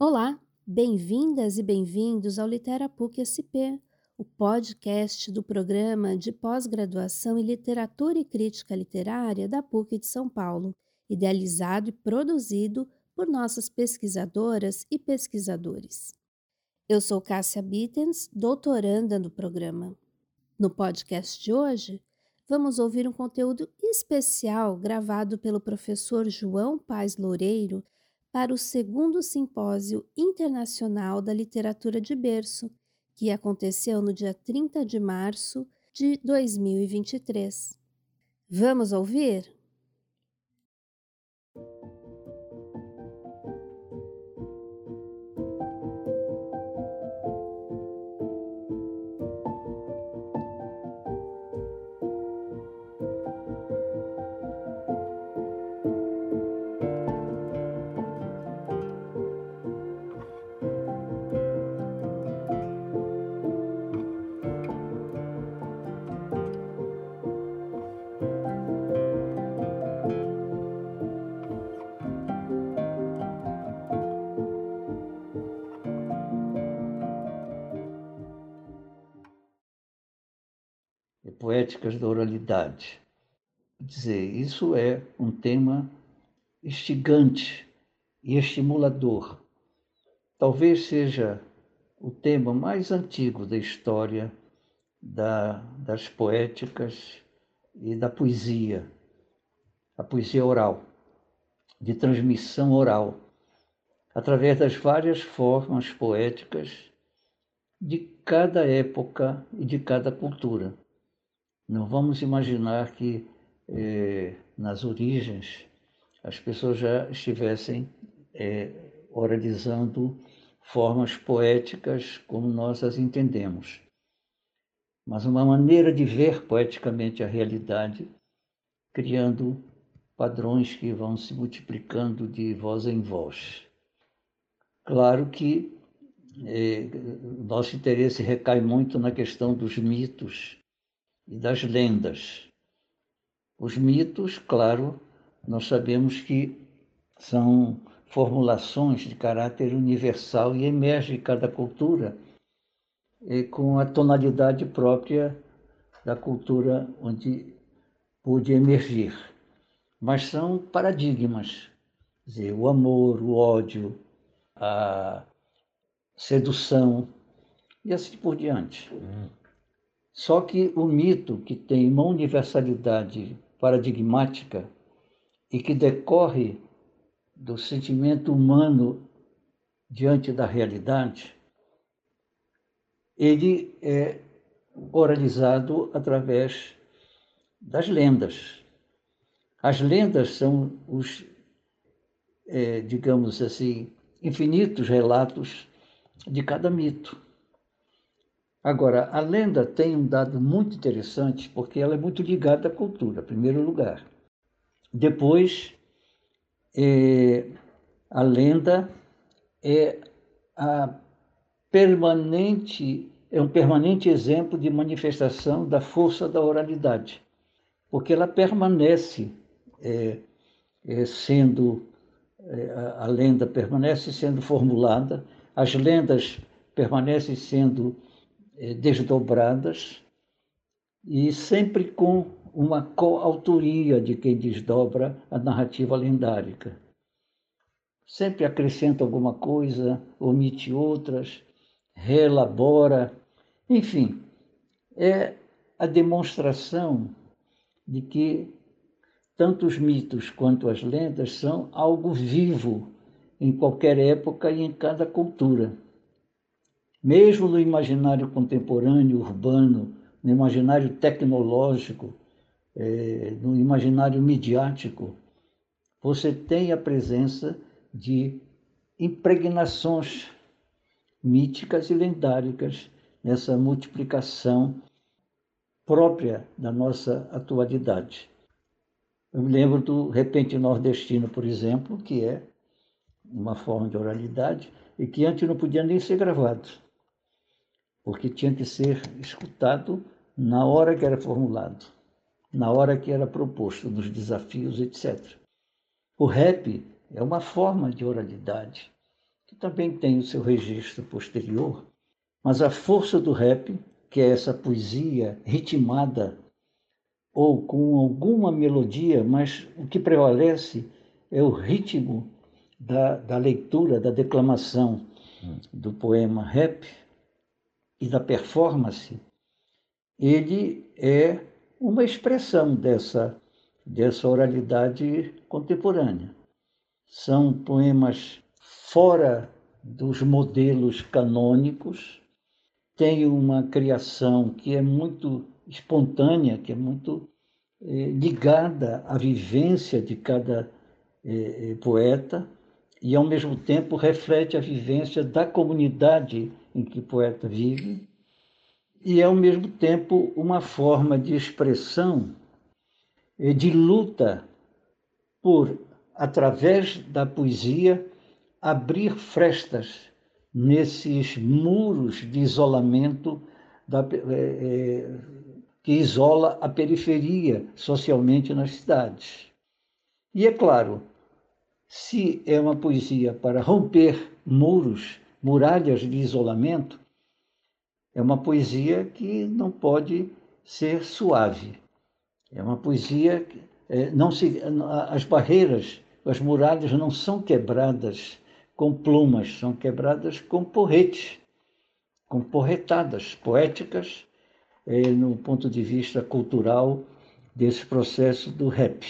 Olá, bem-vindas e bem-vindos ao Litera PUC SP, o podcast do programa de pós-graduação em Literatura e Crítica Literária da PUC de São Paulo, idealizado e produzido por nossas pesquisadoras e pesquisadores. Eu sou Cássia Bittens, doutoranda no programa. No podcast de hoje, vamos ouvir um conteúdo especial gravado pelo professor João Paz Loureiro para o segundo Simpósio Internacional da Literatura de Berço, que aconteceu no dia 30 de março de 2023. Vamos ouvir? Poéticas da oralidade. Dizer, isso é um tema instigante e estimulador. Talvez seja o tema mais antigo da história da, das poéticas e da poesia, a poesia oral, de transmissão oral, através das várias formas poéticas de cada época e de cada cultura. Não vamos imaginar que eh, nas origens as pessoas já estivessem eh, oralizando formas poéticas como nós as entendemos, mas uma maneira de ver poeticamente a realidade, criando padrões que vão se multiplicando de voz em voz. Claro que eh, nosso interesse recai muito na questão dos mitos e das lendas. Os mitos, claro, nós sabemos que são formulações de caráter universal e emerge em cada cultura com a tonalidade própria da cultura onde pôde emergir. Mas são paradigmas, dizer, o amor, o ódio, a sedução e assim por diante. Hum. Só que o mito, que tem uma universalidade paradigmática e que decorre do sentimento humano diante da realidade, ele é oralizado através das lendas. As lendas são os, é, digamos assim, infinitos relatos de cada mito. Agora, a lenda tem um dado muito interessante, porque ela é muito ligada à cultura, em primeiro lugar. Depois, é, a lenda é a permanente é um permanente exemplo de manifestação da força da oralidade, porque ela permanece é, é, sendo é, a, lenda permanece sendo formulada, as lendas permanecem sendo desdobradas e sempre com uma coautoria de quem desdobra a narrativa lendárica. Sempre acrescenta alguma coisa, omite outras, reelabora, enfim, é a demonstração de que tanto os mitos quanto as lendas são algo vivo em qualquer época e em cada cultura. Mesmo no imaginário contemporâneo, urbano, no imaginário tecnológico, é, no imaginário midiático, você tem a presença de impregnações míticas e lendáricas nessa multiplicação própria da nossa atualidade. Eu me lembro do repente nordestino, por exemplo, que é uma forma de oralidade e que antes não podia nem ser gravado porque tinha que ser escutado na hora que era formulado, na hora que era proposto, nos desafios, etc. O rap é uma forma de oralidade que também tem o seu registro posterior, mas a força do rap, que é essa poesia ritmada ou com alguma melodia, mas o que prevalece é o ritmo da, da leitura, da declamação do poema rap e da performance, ele é uma expressão dessa, dessa oralidade contemporânea. São poemas fora dos modelos canônicos, tem uma criação que é muito espontânea, que é muito eh, ligada à vivência de cada eh, poeta, e ao mesmo tempo reflete a vivência da comunidade em que o poeta vive, e é ao mesmo tempo uma forma de expressão, de luta por, através da poesia, abrir frestas nesses muros de isolamento da, é, que isola a periferia socialmente nas cidades. E é claro, se é uma poesia para romper muros, muralhas de isolamento, é uma poesia que não pode ser suave. É uma poesia que é, não se, as barreiras, as muralhas não são quebradas com plumas, são quebradas com porretes, com porretadas poéticas, é, no ponto de vista cultural desse processo do rap.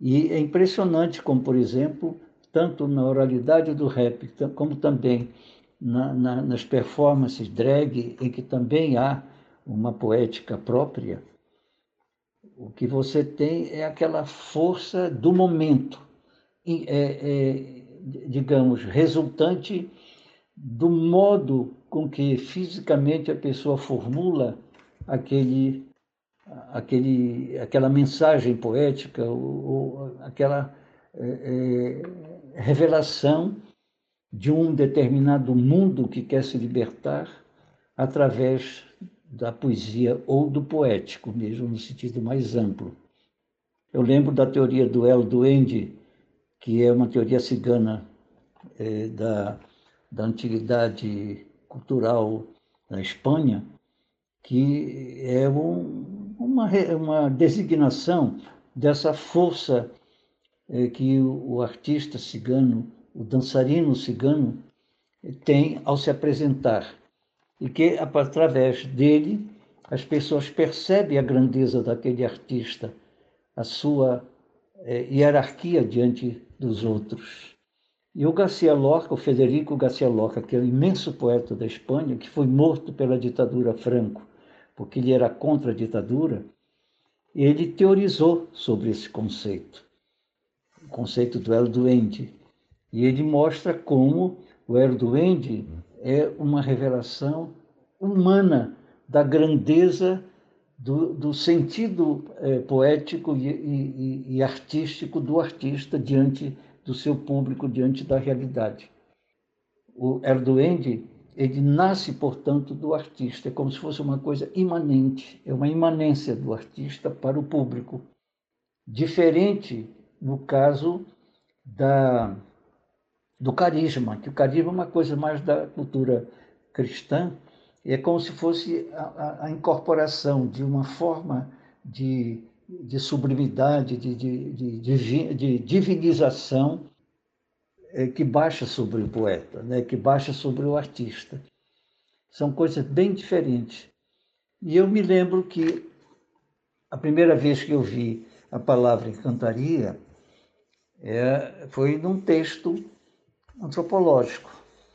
E é impressionante como, por exemplo, tanto na oralidade do rap, como também na, na, nas performances drag, em que também há uma poética própria, o que você tem é aquela força do momento, é, é, digamos, resultante do modo com que fisicamente a pessoa formula aquele aquele, aquela mensagem poética, ou, ou aquela é, é, revelação de um determinado mundo que quer se libertar através da poesia ou do poético, mesmo no sentido mais amplo. Eu lembro da teoria do El Duende, que é uma teoria cigana é, da, da antiguidade cultural na Espanha, que é um, uma, uma designação dessa força que o, artista cigano, o dançarino cigano, tem ao se apresentar. E que, através dele, as pessoas percebem a grandeza daquele artista, a sua é, hierarquia diante dos outros. E o Garcia Lorca, o Federico Garcia Lorca, que é o imenso poeta da Espanha, que foi morto pela ditadura Franco, porque ele era contra a ditadura, ele teorizou sobre esse conceito, conceito do El Duende. E ele mostra como o El Duende é uma revelação humana da grandeza do, do sentido é, poético e, e, e artístico do artista diante do seu público, diante da realidade. O El Duende ele nasce, portanto, do artista, é como se fosse uma coisa imanente, é uma imanência do artista para o público. Diferente no caso da, do carisma, que o carisma é uma coisa mais da cultura cristã, é como se fosse a, a incorporação de uma forma de, de sublimidade, de, de, de, de divinização é, que baixa sobre o poeta, né? que baixa sobre o artista. São coisas bem diferentes. E eu me lembro que a primeira vez que eu vi a palavra encantaria é, foi num texto antropológico,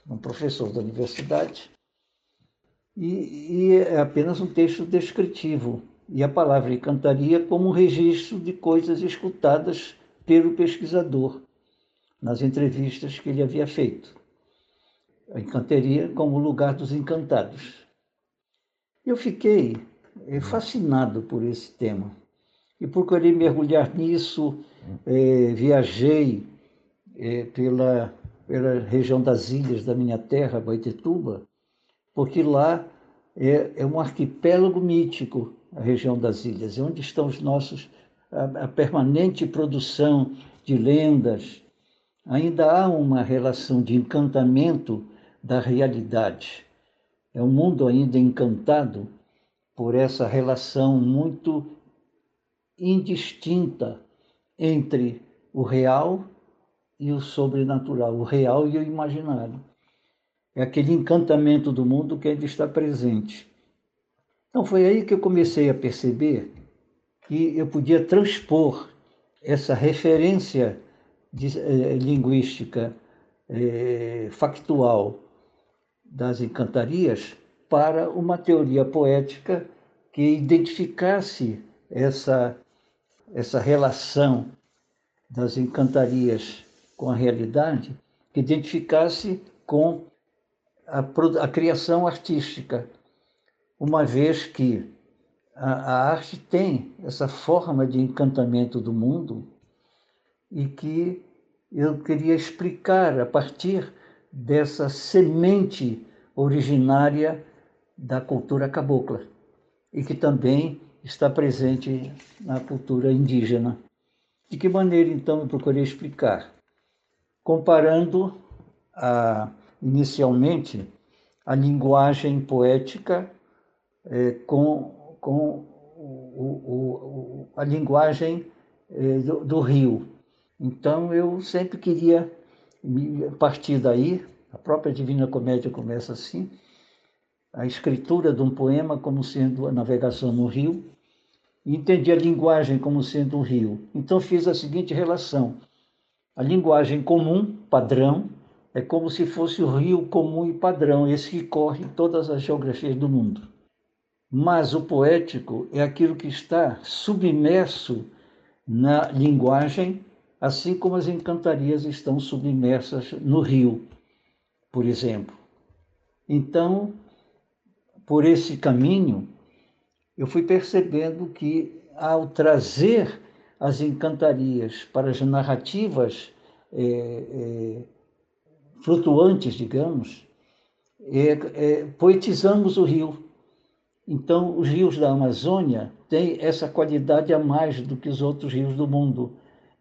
um professor da universidade, e, e é apenas um texto descritivo. E a palavra encantaria como um registro de coisas escutadas pelo pesquisador nas entrevistas que ele havia feito. A encanteria como lugar dos encantados. Eu fiquei eh, fascinado por esse tema e procurei mergulhar nisso. Eh, viajei eh, pela, pela região das ilhas da minha terra, Baitetuba, porque lá é, é um arquipélago mítico, a região das ilhas, é onde estão os nossos a, a permanente produção de lendas, ainda há uma relação de encantamento da realidade. É um mundo ainda encantado por essa relação muito indistinta entre o real e o sobrenatural, o real e o imaginário. É aquele encantamento do mundo que ainda está presente. Então foi aí que eu comecei a perceber que eu podia transpor essa referência de, eh, linguística eh, factual das encantarias para uma teoria poética que identificasse essa, essa relação das encantarias com a realidade, que identificasse com a, a criação artística, uma vez que a, a arte tem essa forma de encantamento do mundo e que eu queria explicar a partir dessa semente originária da cultura cabocla e que também está presente na cultura indígena. De que maneira, então, eu procurei explicar? Comparando a, inicialmente a linguagem poética é, com, com o, o, a linguagem é, do, do rio. Então, eu sempre queria partir daí, a própria Divina Comédia começa assim, a escritura de um poema como sendo a navegação no rio, e entendi a linguagem como sendo um rio. Então fiz a seguinte relação: a linguagem comum, padrão, é como se fosse o rio comum e padrão, esse que corre todas as geografias do mundo. Mas o poético é aquilo que está submerso na linguagem, assim como as encantarias estão submersas no rio, por exemplo. Então, por esse caminho, eu fui percebendo que, ao trazer as encantarias para as narrativas é, é, flutuantes, digamos, é, poetizamos o rio. Então, os rios da Amazônia têm essa qualidade a mais do que os outros rios do mundo.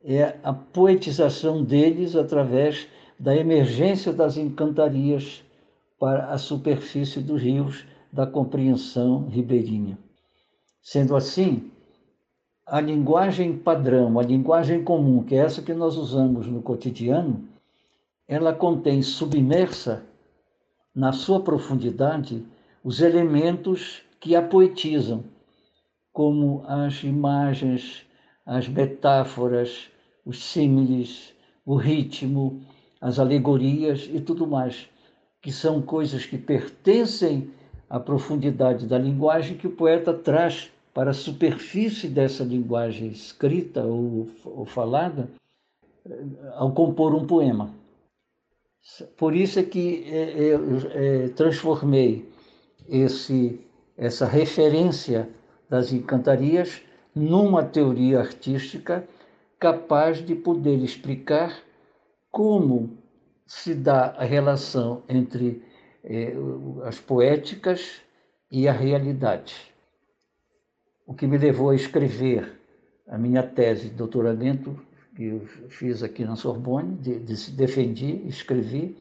É a poetização deles através da emergência das encantarias para a superfície dos rios da compreensão ribeirinha. Sendo assim, a linguagem padrão, a linguagem comum, que é essa que nós usamos no cotidiano, ela contém submersa na sua profundidade os elementos que a poetizam, como as imagens, as metáforas, os símiles, o ritmo, as alegorias e tudo mais, que são coisas que pertencem a profundidade da linguagem que o poeta traz para a superfície dessa linguagem escrita ou, ou falada eh, ao compor um poema. Por isso é que eh, eu é, transformei esse, essa referência das encantarias numa teoria artística capaz de poder explicar como se dá a relação entre eh, as poéticas e a realidade. O que me levou a escrever a minha tese de doutoramento, que eu fiz aqui na Sorbonne, de, de, defendi, escrevi,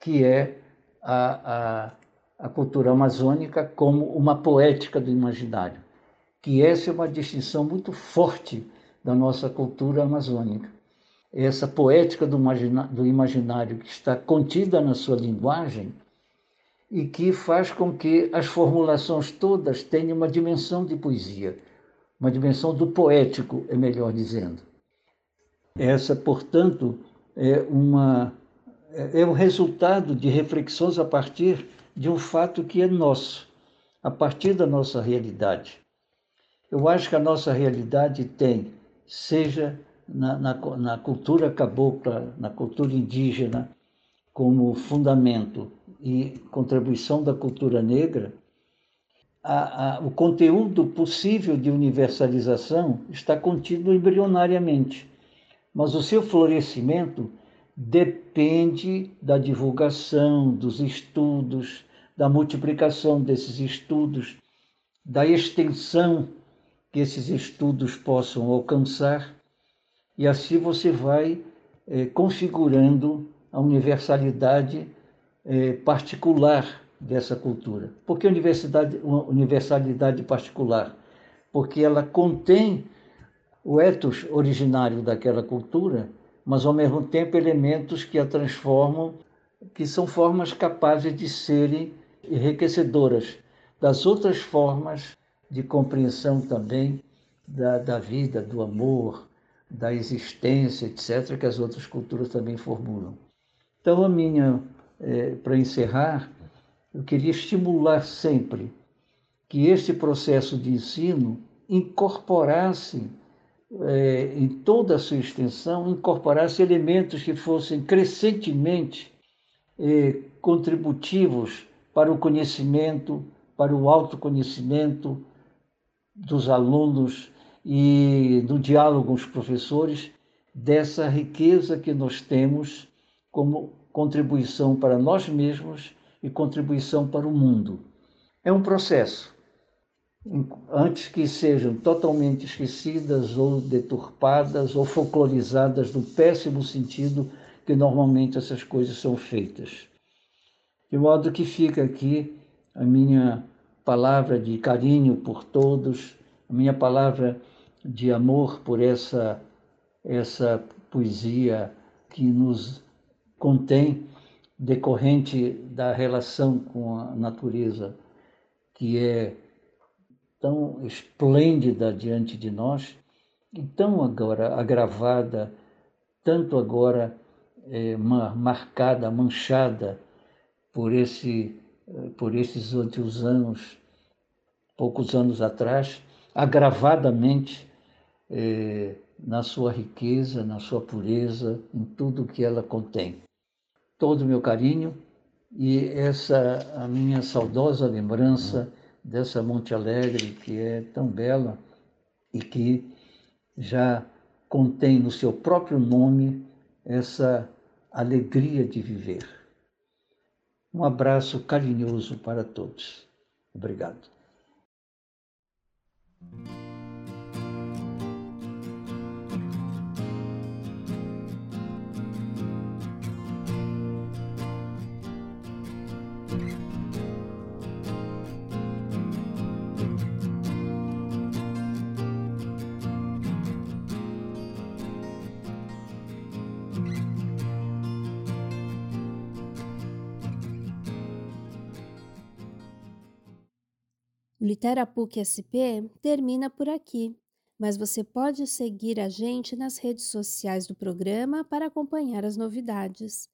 que é a, a, a cultura amazônica como uma poética do imaginário, que essa é uma distinção muito forte da nossa cultura amazônica. Essa poética do, do imaginário que está contida na sua linguagem, e que faz com que as formulações todas tenham uma dimensão de poesia, uma dimensão do poético, é melhor dizendo. Essa, portanto, é, uma, é um resultado de reflexões a partir de um fato que é nosso, a partir da nossa realidade. Eu acho que a nossa realidade tem, seja na, na, na cultura cabocla, na cultura indígena, como fundamento e contribuição da cultura negra, a, a, o conteúdo possível de universalização está contido embrionariamente, mas o seu florescimento depende da divulgação, dos estudos, da multiplicação desses estudos, da extensão que esses estudos possam alcançar, e assim você vai é, configurando a universalidade é, particular dessa cultura. Por que universidade, universalidade particular? Porque ela contém o ethos originário daquela cultura, mas ao mesmo tempo elementos que a transformam, que são formas capazes de serem enriquecedoras das outras formas de compreensão também da, da vida, do amor, da existência, etc., que as outras culturas também formulam. Então, a minha, é, para encerrar, eu queria estimular sempre que este processo de ensino incorporasse, é, em toda a sua extensão, incorporasse elementos que fossem crescentemente é, contributivos para o conhecimento, para o autoconhecimento dos alunos e do diálogo com os professores, dessa riqueza que nós temos como contribuição para nós mesmos e contribuição para o mundo. É um processo. Antes que sejam totalmente esquecidas ou deturpadas ou folclorizadas no péssimo sentido que normalmente essas coisas são feitas. De modo que fica aqui a minha palavra de carinho por todos, a minha palavra de amor por essa essa poesia que nos contém decorrente da relação com a natureza, que é tão esplêndida diante de nós e tão agora agravada, tanto agora é, marcada, manchada por esse por esses últimos anos, poucos anos atrás, agravadamente é, na sua riqueza, na sua pureza, em tudo que ela contém todo o meu carinho e essa a minha saudosa lembrança dessa Monte Alegre que é tão bela e que já contém no seu próprio nome essa alegria de viver. Um abraço carinhoso para todos. Obrigado. O Literapuc SP termina por aqui, mas você pode seguir a gente nas redes sociais do programa para acompanhar as novidades.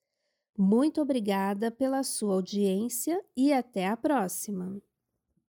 Muito obrigada pela sua audiência e até a próxima!